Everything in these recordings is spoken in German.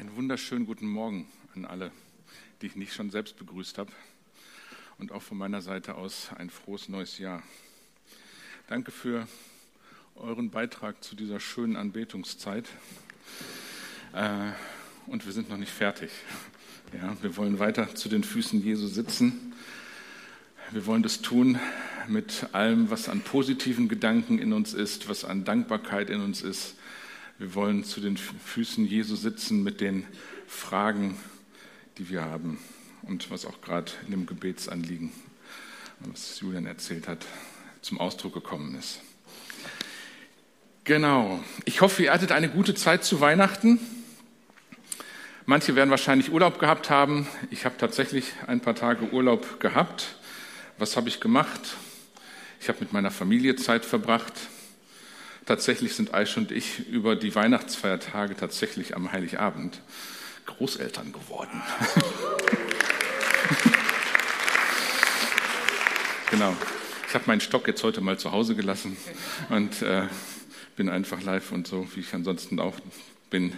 Einen wunderschönen guten Morgen an alle, die ich nicht schon selbst begrüßt habe. Und auch von meiner Seite aus ein frohes neues Jahr. Danke für euren Beitrag zu dieser schönen Anbetungszeit. Äh, und wir sind noch nicht fertig. Ja, wir wollen weiter zu den Füßen Jesu sitzen. Wir wollen das tun mit allem, was an positiven Gedanken in uns ist, was an Dankbarkeit in uns ist wir wollen zu den Füßen Jesu sitzen mit den Fragen, die wir haben und was auch gerade in dem Gebetsanliegen, was Julian erzählt hat, zum Ausdruck gekommen ist. Genau. Ich hoffe, ihr hattet eine gute Zeit zu Weihnachten. Manche werden wahrscheinlich Urlaub gehabt haben. Ich habe tatsächlich ein paar Tage Urlaub gehabt. Was habe ich gemacht? Ich habe mit meiner Familie Zeit verbracht. Tatsächlich sind Aish und ich über die Weihnachtsfeiertage tatsächlich am Heiligabend Großeltern geworden. genau. Ich habe meinen Stock jetzt heute mal zu Hause gelassen und äh, bin einfach live und so, wie ich ansonsten auch bin.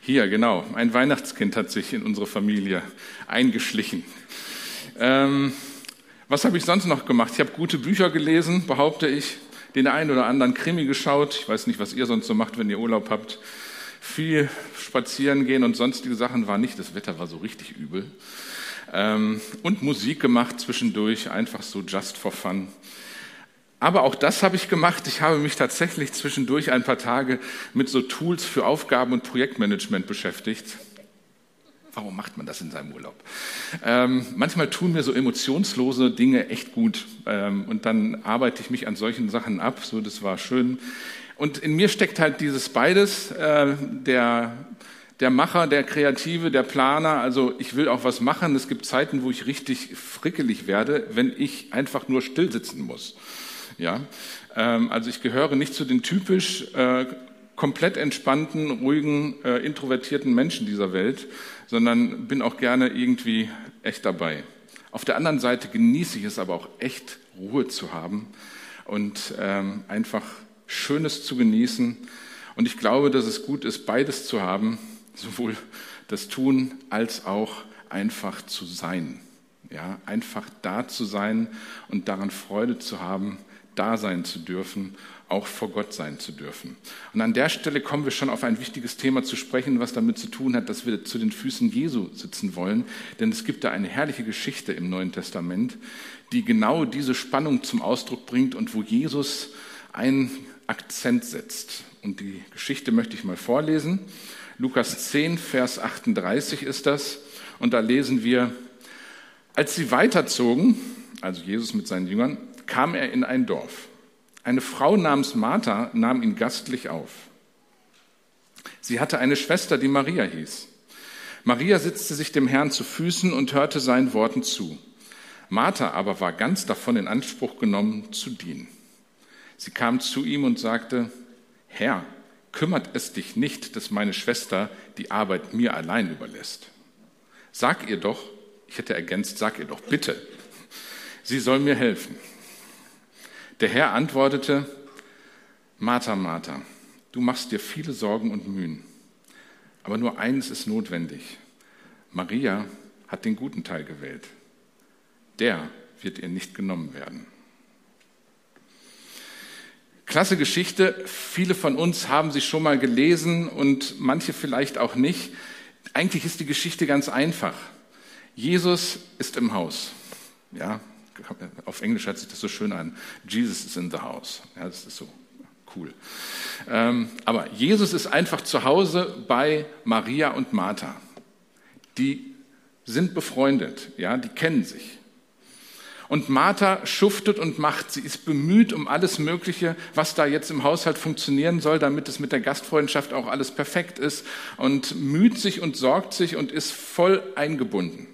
Hier, genau. Ein Weihnachtskind hat sich in unsere Familie eingeschlichen. Ähm, was habe ich sonst noch gemacht? Ich habe gute Bücher gelesen, behaupte ich den einen oder anderen Krimi geschaut. Ich weiß nicht, was ihr sonst so macht, wenn ihr Urlaub habt. Viel spazieren gehen und sonstige Sachen war nicht. Das Wetter war so richtig übel. Ähm, und Musik gemacht zwischendurch, einfach so just for fun. Aber auch das habe ich gemacht. Ich habe mich tatsächlich zwischendurch ein paar Tage mit so Tools für Aufgaben- und Projektmanagement beschäftigt. Warum macht man das in seinem Urlaub? Ähm, manchmal tun mir so emotionslose Dinge echt gut ähm, und dann arbeite ich mich an solchen Sachen ab. So, das war schön. Und in mir steckt halt dieses beides, äh, der, der Macher, der Kreative, der Planer. Also ich will auch was machen. Es gibt Zeiten, wo ich richtig frickelig werde, wenn ich einfach nur still sitzen muss. Ja, ähm, also ich gehöre nicht zu den typisch äh, komplett entspannten, ruhigen, äh, introvertierten Menschen dieser Welt, sondern bin auch gerne irgendwie echt dabei. Auf der anderen Seite genieße ich es aber auch echt, Ruhe zu haben und ähm, einfach Schönes zu genießen. Und ich glaube, dass es gut ist, beides zu haben, sowohl das Tun als auch einfach zu sein. Ja, einfach da zu sein und daran Freude zu haben, da sein zu dürfen auch vor Gott sein zu dürfen. Und an der Stelle kommen wir schon auf ein wichtiges Thema zu sprechen, was damit zu tun hat, dass wir zu den Füßen Jesu sitzen wollen. Denn es gibt da eine herrliche Geschichte im Neuen Testament, die genau diese Spannung zum Ausdruck bringt und wo Jesus einen Akzent setzt. Und die Geschichte möchte ich mal vorlesen. Lukas 10, Vers 38 ist das. Und da lesen wir, als sie weiterzogen, also Jesus mit seinen Jüngern, kam er in ein Dorf. Eine Frau namens Martha nahm ihn gastlich auf. Sie hatte eine Schwester, die Maria hieß. Maria setzte sich dem Herrn zu Füßen und hörte seinen Worten zu. Martha aber war ganz davon in Anspruch genommen, zu dienen. Sie kam zu ihm und sagte, Herr, kümmert es dich nicht, dass meine Schwester die Arbeit mir allein überlässt. Sag ihr doch, ich hätte ergänzt, sag ihr doch bitte, sie soll mir helfen. Der Herr antwortete, Martha, Martha, du machst dir viele Sorgen und Mühen, aber nur eines ist notwendig. Maria hat den guten Teil gewählt. Der wird ihr nicht genommen werden. Klasse Geschichte. Viele von uns haben sie schon mal gelesen und manche vielleicht auch nicht. Eigentlich ist die Geschichte ganz einfach. Jesus ist im Haus. Ja, auf Englisch hört sich das so schön an. Jesus is in the house. Ja, das ist so cool. Ähm, aber Jesus ist einfach zu Hause bei Maria und Martha. Die sind befreundet, ja, die kennen sich. Und Martha schuftet und macht. Sie ist bemüht um alles Mögliche, was da jetzt im Haushalt funktionieren soll, damit es mit der Gastfreundschaft auch alles perfekt ist. Und müht sich und sorgt sich und ist voll eingebunden.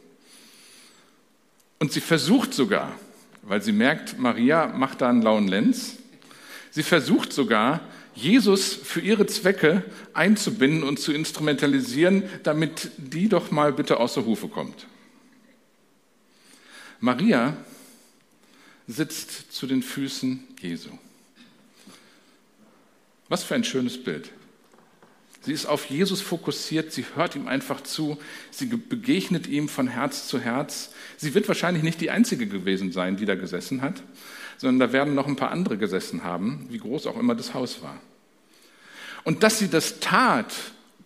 Und sie versucht sogar, weil sie merkt, Maria macht da einen lauen Lenz, sie versucht sogar, Jesus für ihre Zwecke einzubinden und zu instrumentalisieren, damit die doch mal bitte außer Hufe kommt. Maria sitzt zu den Füßen Jesu. Was für ein schönes Bild. Sie ist auf Jesus fokussiert, sie hört ihm einfach zu, sie begegnet ihm von Herz zu Herz. Sie wird wahrscheinlich nicht die Einzige gewesen sein, die da gesessen hat, sondern da werden noch ein paar andere gesessen haben, wie groß auch immer das Haus war. Und dass sie das tat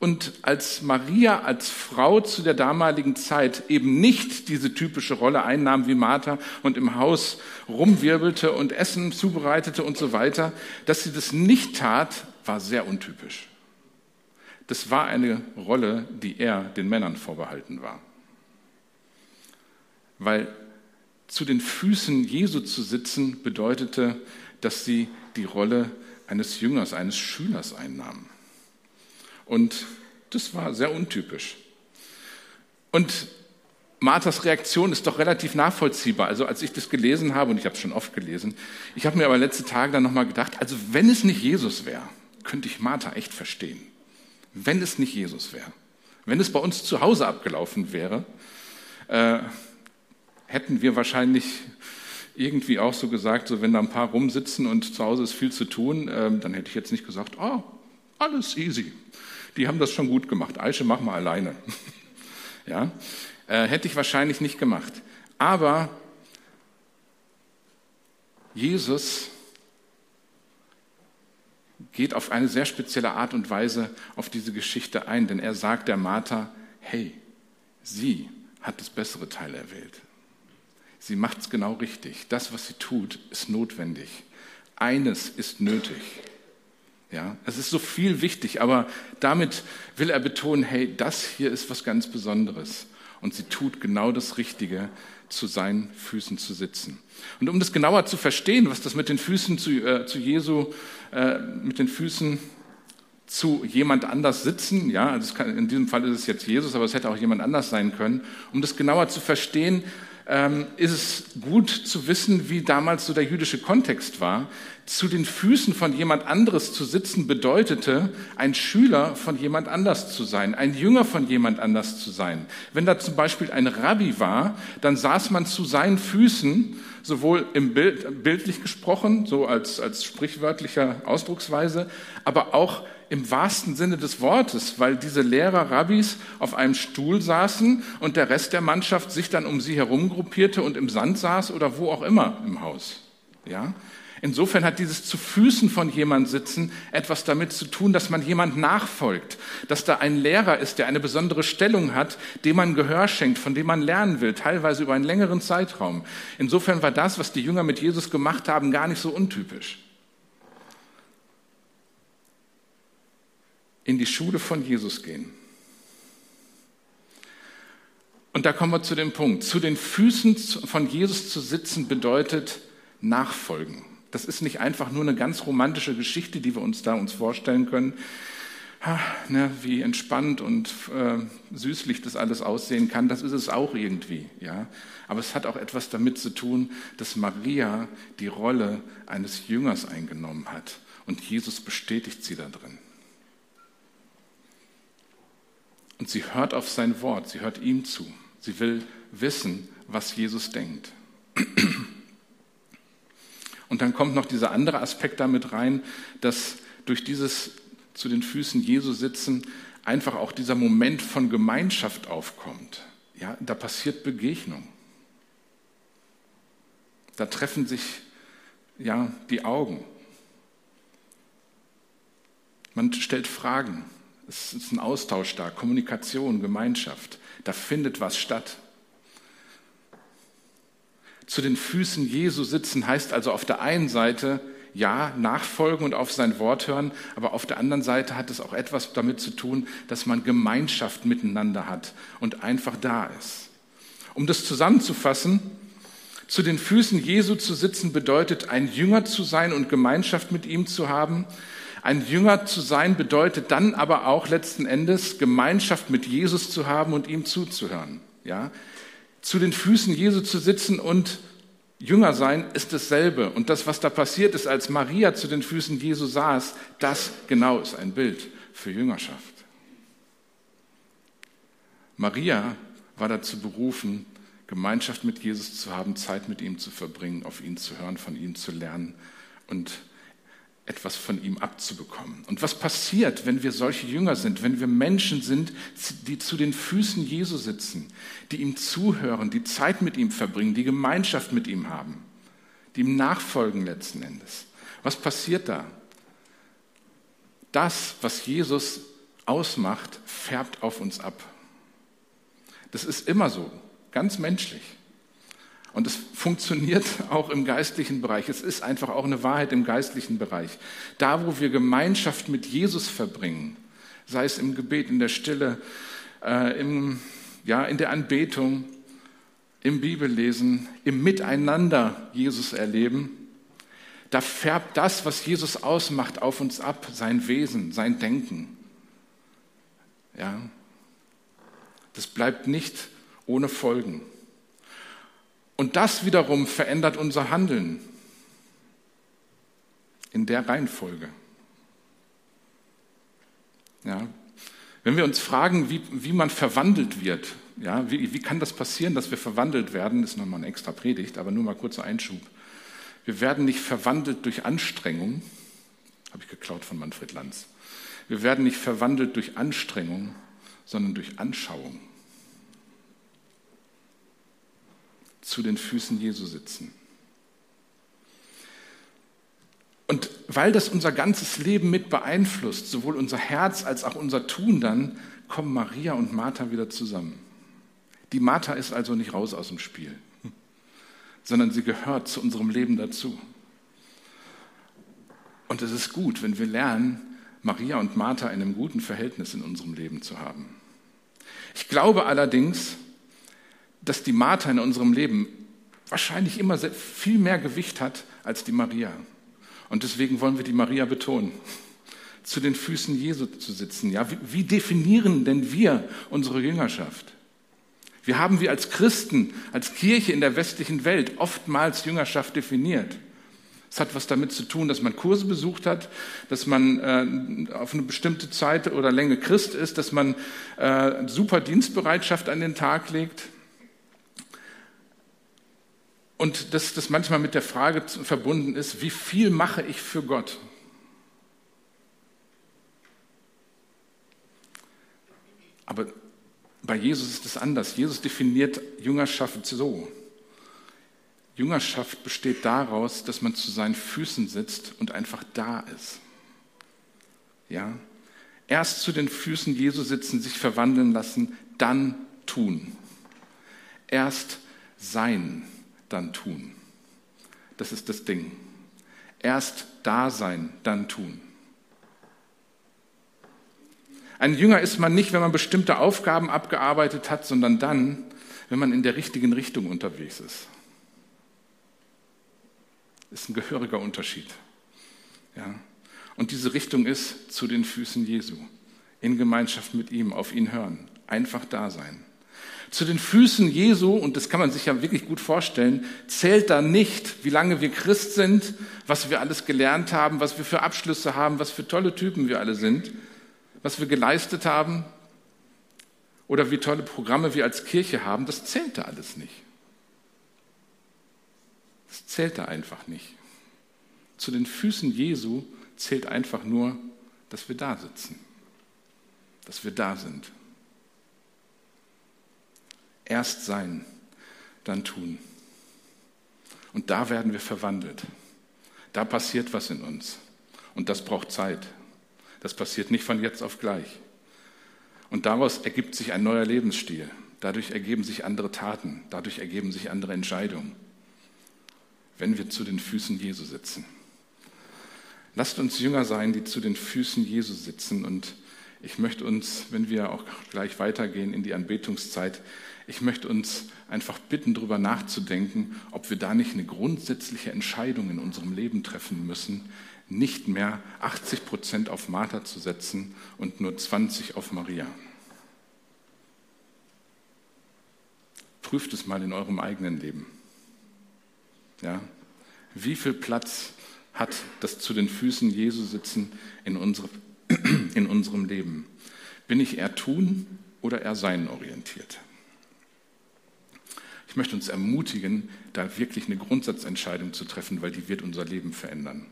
und als Maria, als Frau zu der damaligen Zeit eben nicht diese typische Rolle einnahm wie Martha und im Haus rumwirbelte und Essen zubereitete und so weiter, dass sie das nicht tat, war sehr untypisch. Das war eine Rolle, die er den Männern vorbehalten war. Weil zu den Füßen Jesu zu sitzen bedeutete, dass sie die Rolle eines Jüngers, eines Schülers einnahmen. Und das war sehr untypisch. Und Marthas Reaktion ist doch relativ nachvollziehbar. Also als ich das gelesen habe, und ich habe es schon oft gelesen, ich habe mir aber letzte Tage dann nochmal gedacht, also wenn es nicht Jesus wäre, könnte ich Martha echt verstehen wenn es nicht Jesus wäre. Wenn es bei uns zu Hause abgelaufen wäre, äh, hätten wir wahrscheinlich irgendwie auch so gesagt, so wenn da ein paar rumsitzen und zu Hause ist viel zu tun, äh, dann hätte ich jetzt nicht gesagt, oh, alles easy. Die haben das schon gut gemacht. Aische, mach mal alleine. ja, äh, hätte ich wahrscheinlich nicht gemacht. Aber Jesus geht auf eine sehr spezielle Art und Weise auf diese Geschichte ein, denn er sagt der Martha, hey, sie hat das bessere Teil erwählt. Sie macht es genau richtig. Das, was sie tut, ist notwendig. Eines ist nötig. Ja, es ist so viel wichtig, aber damit will er betonen, hey, das hier ist was ganz Besonderes. Und sie tut genau das Richtige, zu seinen Füßen zu sitzen. Und um das genauer zu verstehen, was das mit den Füßen zu, äh, zu Jesu, äh, mit den Füßen zu jemand anders sitzen, ja, also kann, in diesem Fall ist es jetzt Jesus, aber es hätte auch jemand anders sein können. Um das genauer zu verstehen, ähm, ist es gut zu wissen, wie damals so der jüdische Kontext war. Zu den Füßen von jemand anderes zu sitzen bedeutete, ein Schüler von jemand anders zu sein, ein Jünger von jemand anders zu sein. Wenn da zum Beispiel ein Rabbi war, dann saß man zu seinen Füßen, sowohl im Bild, bildlich gesprochen, so als, als sprichwörtlicher Ausdrucksweise, aber auch im wahrsten Sinne des Wortes, weil diese Lehrer, Rabbis auf einem Stuhl saßen und der Rest der Mannschaft sich dann um sie herum gruppierte und im Sand saß oder wo auch immer im Haus. Ja? Insofern hat dieses zu Füßen von jemand sitzen etwas damit zu tun, dass man jemand nachfolgt, dass da ein Lehrer ist, der eine besondere Stellung hat, dem man Gehör schenkt, von dem man lernen will, teilweise über einen längeren Zeitraum. Insofern war das, was die Jünger mit Jesus gemacht haben, gar nicht so untypisch. In die Schule von Jesus gehen. Und da kommen wir zu dem Punkt. Zu den Füßen von Jesus zu sitzen bedeutet nachfolgen. Das ist nicht einfach nur eine ganz romantische Geschichte, die wir uns da uns vorstellen können, ha, ne, wie entspannt und äh, süßlich das alles aussehen kann. Das ist es auch irgendwie, ja. Aber es hat auch etwas damit zu tun, dass Maria die Rolle eines Jüngers eingenommen hat und Jesus bestätigt sie da drin. Und sie hört auf sein Wort, sie hört ihm zu. Sie will wissen, was Jesus denkt. Und dann kommt noch dieser andere Aspekt damit rein, dass durch dieses zu den Füßen Jesu sitzen einfach auch dieser Moment von Gemeinschaft aufkommt. Ja, da passiert Begegnung. Da treffen sich ja die Augen. Man stellt Fragen. Es ist ein Austausch da, Kommunikation, Gemeinschaft. Da findet was statt. Zu den Füßen Jesu sitzen heißt also auf der einen Seite, ja, nachfolgen und auf sein Wort hören, aber auf der anderen Seite hat es auch etwas damit zu tun, dass man Gemeinschaft miteinander hat und einfach da ist. Um das zusammenzufassen, zu den Füßen Jesu zu sitzen bedeutet, ein Jünger zu sein und Gemeinschaft mit ihm zu haben, ein Jünger zu sein bedeutet dann aber auch letzten Endes Gemeinschaft mit Jesus zu haben und ihm zuzuhören. Ja? Zu den Füßen Jesu zu sitzen und Jünger sein ist dasselbe. Und das, was da passiert ist, als Maria zu den Füßen Jesu saß, das genau ist ein Bild für Jüngerschaft. Maria war dazu berufen, Gemeinschaft mit Jesus zu haben, Zeit mit ihm zu verbringen, auf ihn zu hören, von ihm zu lernen und etwas von ihm abzubekommen. Und was passiert, wenn wir solche Jünger sind, wenn wir Menschen sind, die zu den Füßen Jesu sitzen, die ihm zuhören, die Zeit mit ihm verbringen, die Gemeinschaft mit ihm haben, die ihm nachfolgen letzten Endes? Was passiert da? Das, was Jesus ausmacht, färbt auf uns ab. Das ist immer so, ganz menschlich. Und es funktioniert auch im geistlichen Bereich. Es ist einfach auch eine Wahrheit im geistlichen Bereich. Da, wo wir Gemeinschaft mit Jesus verbringen, sei es im Gebet, in der Stille, äh, im, ja, in der Anbetung, im Bibellesen, im Miteinander Jesus erleben, da färbt das, was Jesus ausmacht, auf uns ab, sein Wesen, sein Denken. Ja, das bleibt nicht ohne Folgen. Und das wiederum verändert unser Handeln in der Reihenfolge. Ja. Wenn wir uns fragen, wie, wie man verwandelt wird, ja, wie, wie kann das passieren, dass wir verwandelt werden, ist nochmal eine extra Predigt, aber nur mal kurzer Einschub. Wir werden nicht verwandelt durch Anstrengung, habe ich geklaut von Manfred Lanz. Wir werden nicht verwandelt durch Anstrengung, sondern durch Anschauung. Zu den Füßen Jesu sitzen. Und weil das unser ganzes Leben mit beeinflusst, sowohl unser Herz als auch unser Tun dann, kommen Maria und Martha wieder zusammen. Die Martha ist also nicht raus aus dem Spiel, sondern sie gehört zu unserem Leben dazu. Und es ist gut, wenn wir lernen, Maria und Martha in einem guten Verhältnis in unserem Leben zu haben. Ich glaube allerdings, dass die Martha in unserem Leben wahrscheinlich immer viel mehr Gewicht hat als die Maria. Und deswegen wollen wir die Maria betonen, zu den Füßen Jesu zu sitzen. Ja, wie, wie definieren denn wir unsere Jüngerschaft? Wie haben wir als Christen, als Kirche in der westlichen Welt oftmals Jüngerschaft definiert? Es hat was damit zu tun, dass man Kurse besucht hat, dass man äh, auf eine bestimmte Zeit oder Länge Christ ist, dass man äh, super Dienstbereitschaft an den Tag legt. Und dass das manchmal mit der Frage verbunden ist, wie viel mache ich für Gott? Aber bei Jesus ist es anders. Jesus definiert Jüngerschaft so. Jüngerschaft besteht daraus, dass man zu seinen Füßen sitzt und einfach da ist. Ja? Erst zu den Füßen Jesu sitzen, sich verwandeln lassen, dann tun. Erst sein dann tun. Das ist das Ding. Erst da sein, dann tun. Ein Jünger ist man nicht, wenn man bestimmte Aufgaben abgearbeitet hat, sondern dann, wenn man in der richtigen Richtung unterwegs ist. Ist ein gehöriger Unterschied. Ja. Und diese Richtung ist zu den Füßen Jesu, in Gemeinschaft mit ihm, auf ihn hören, einfach da sein. Zu den Füßen Jesu, und das kann man sich ja wirklich gut vorstellen, zählt da nicht, wie lange wir Christ sind, was wir alles gelernt haben, was wir für Abschlüsse haben, was für tolle Typen wir alle sind, was wir geleistet haben oder wie tolle Programme wir als Kirche haben. Das zählt da alles nicht. Das zählt da einfach nicht. Zu den Füßen Jesu zählt einfach nur, dass wir da sitzen, dass wir da sind. Erst sein, dann tun. Und da werden wir verwandelt. Da passiert was in uns. Und das braucht Zeit. Das passiert nicht von jetzt auf gleich. Und daraus ergibt sich ein neuer Lebensstil. Dadurch ergeben sich andere Taten. Dadurch ergeben sich andere Entscheidungen. Wenn wir zu den Füßen Jesu sitzen. Lasst uns Jünger sein, die zu den Füßen Jesu sitzen. Und ich möchte uns, wenn wir auch gleich weitergehen in die Anbetungszeit, ich möchte uns einfach bitten, darüber nachzudenken, ob wir da nicht eine grundsätzliche Entscheidung in unserem Leben treffen müssen, nicht mehr 80 Prozent auf Martha zu setzen und nur 20 auf Maria. Prüft es mal in eurem eigenen Leben. Ja? Wie viel Platz hat das zu den Füßen Jesu sitzen in, unsere, in unserem Leben? Bin ich eher tun oder eher sein orientiert? Ich möchte uns ermutigen, da wirklich eine Grundsatzentscheidung zu treffen, weil die wird unser Leben verändern.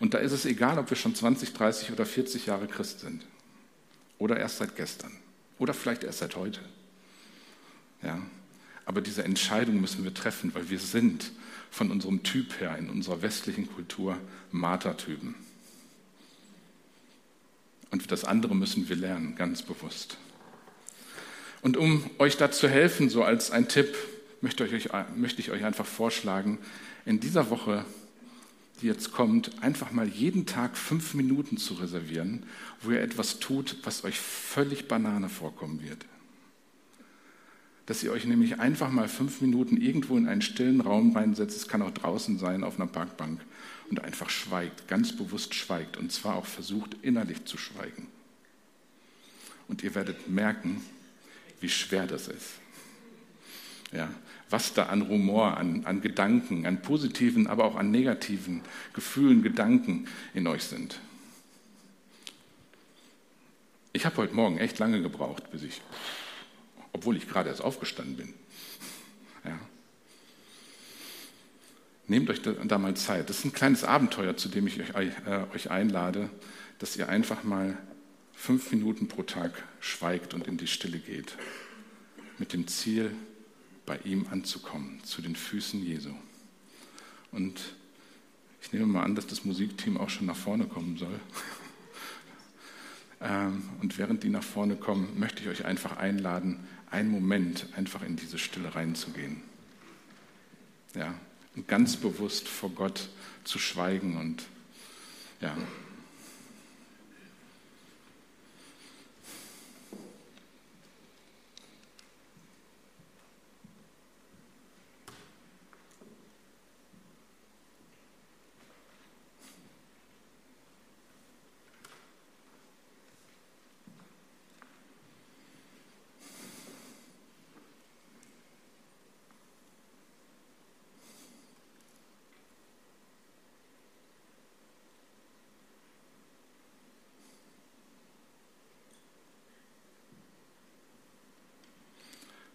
Und da ist es egal, ob wir schon 20, 30 oder 40 Jahre Christ sind. Oder erst seit gestern. Oder vielleicht erst seit heute. Ja. Aber diese Entscheidung müssen wir treffen, weil wir sind von unserem Typ her in unserer westlichen Kultur Martertypen. Und das andere müssen wir lernen, ganz bewusst. Und um euch da zu helfen, so als ein Tipp, möchte ich, euch, möchte ich euch einfach vorschlagen, in dieser Woche, die jetzt kommt, einfach mal jeden Tag fünf Minuten zu reservieren, wo ihr etwas tut, was euch völlig Banane vorkommen wird. Dass ihr euch nämlich einfach mal fünf Minuten irgendwo in einen stillen Raum reinsetzt, es kann auch draußen sein, auf einer Parkbank, und einfach schweigt, ganz bewusst schweigt, und zwar auch versucht, innerlich zu schweigen. Und ihr werdet merken, wie schwer das ist. Ja, was da an Rumor, an, an Gedanken, an positiven, aber auch an negativen Gefühlen, Gedanken in euch sind. Ich habe heute Morgen echt lange gebraucht, bis ich, obwohl ich gerade erst aufgestanden bin. Ja. Nehmt euch da, mal Zeit. Das ist ein kleines Abenteuer, zu dem ich äh, euch einlade, dass ihr einfach mal fünf Minuten pro Tag schweigt und in die Stille geht. Mit dem Ziel, bei ihm anzukommen, zu den Füßen Jesu. Und ich nehme mal an, dass das Musikteam auch schon nach vorne kommen soll. Ähm, und während die nach vorne kommen, möchte ich euch einfach einladen, einen Moment einfach in diese Stille reinzugehen. Ja, und ganz bewusst vor Gott zu schweigen und ja,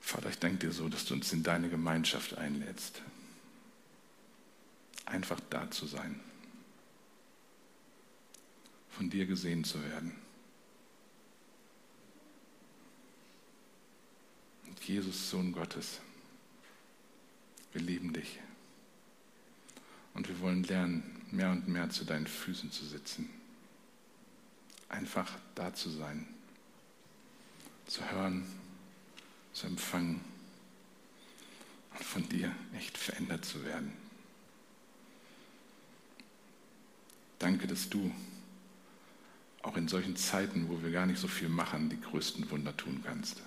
Vater, ich danke dir so, dass du uns in deine Gemeinschaft einlädst. Einfach da zu sein. Von dir gesehen zu werden. Und Jesus, Sohn Gottes, wir lieben dich. Und wir wollen lernen, mehr und mehr zu deinen Füßen zu sitzen. Einfach da zu sein, zu hören, zu empfangen und von dir echt verändert zu werden. Danke, dass du auch in solchen Zeiten, wo wir gar nicht so viel machen, die größten Wunder tun kannst.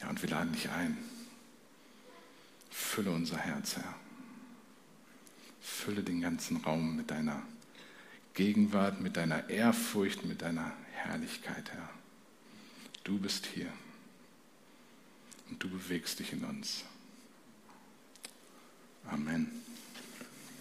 Ja, und wir laden dich ein. Fülle unser Herz, Herr. Fülle den ganzen Raum mit deiner Gegenwart, mit deiner Ehrfurcht, mit deiner Herrlichkeit, Herr. Du bist hier und du bewegst dich in uns. Amen.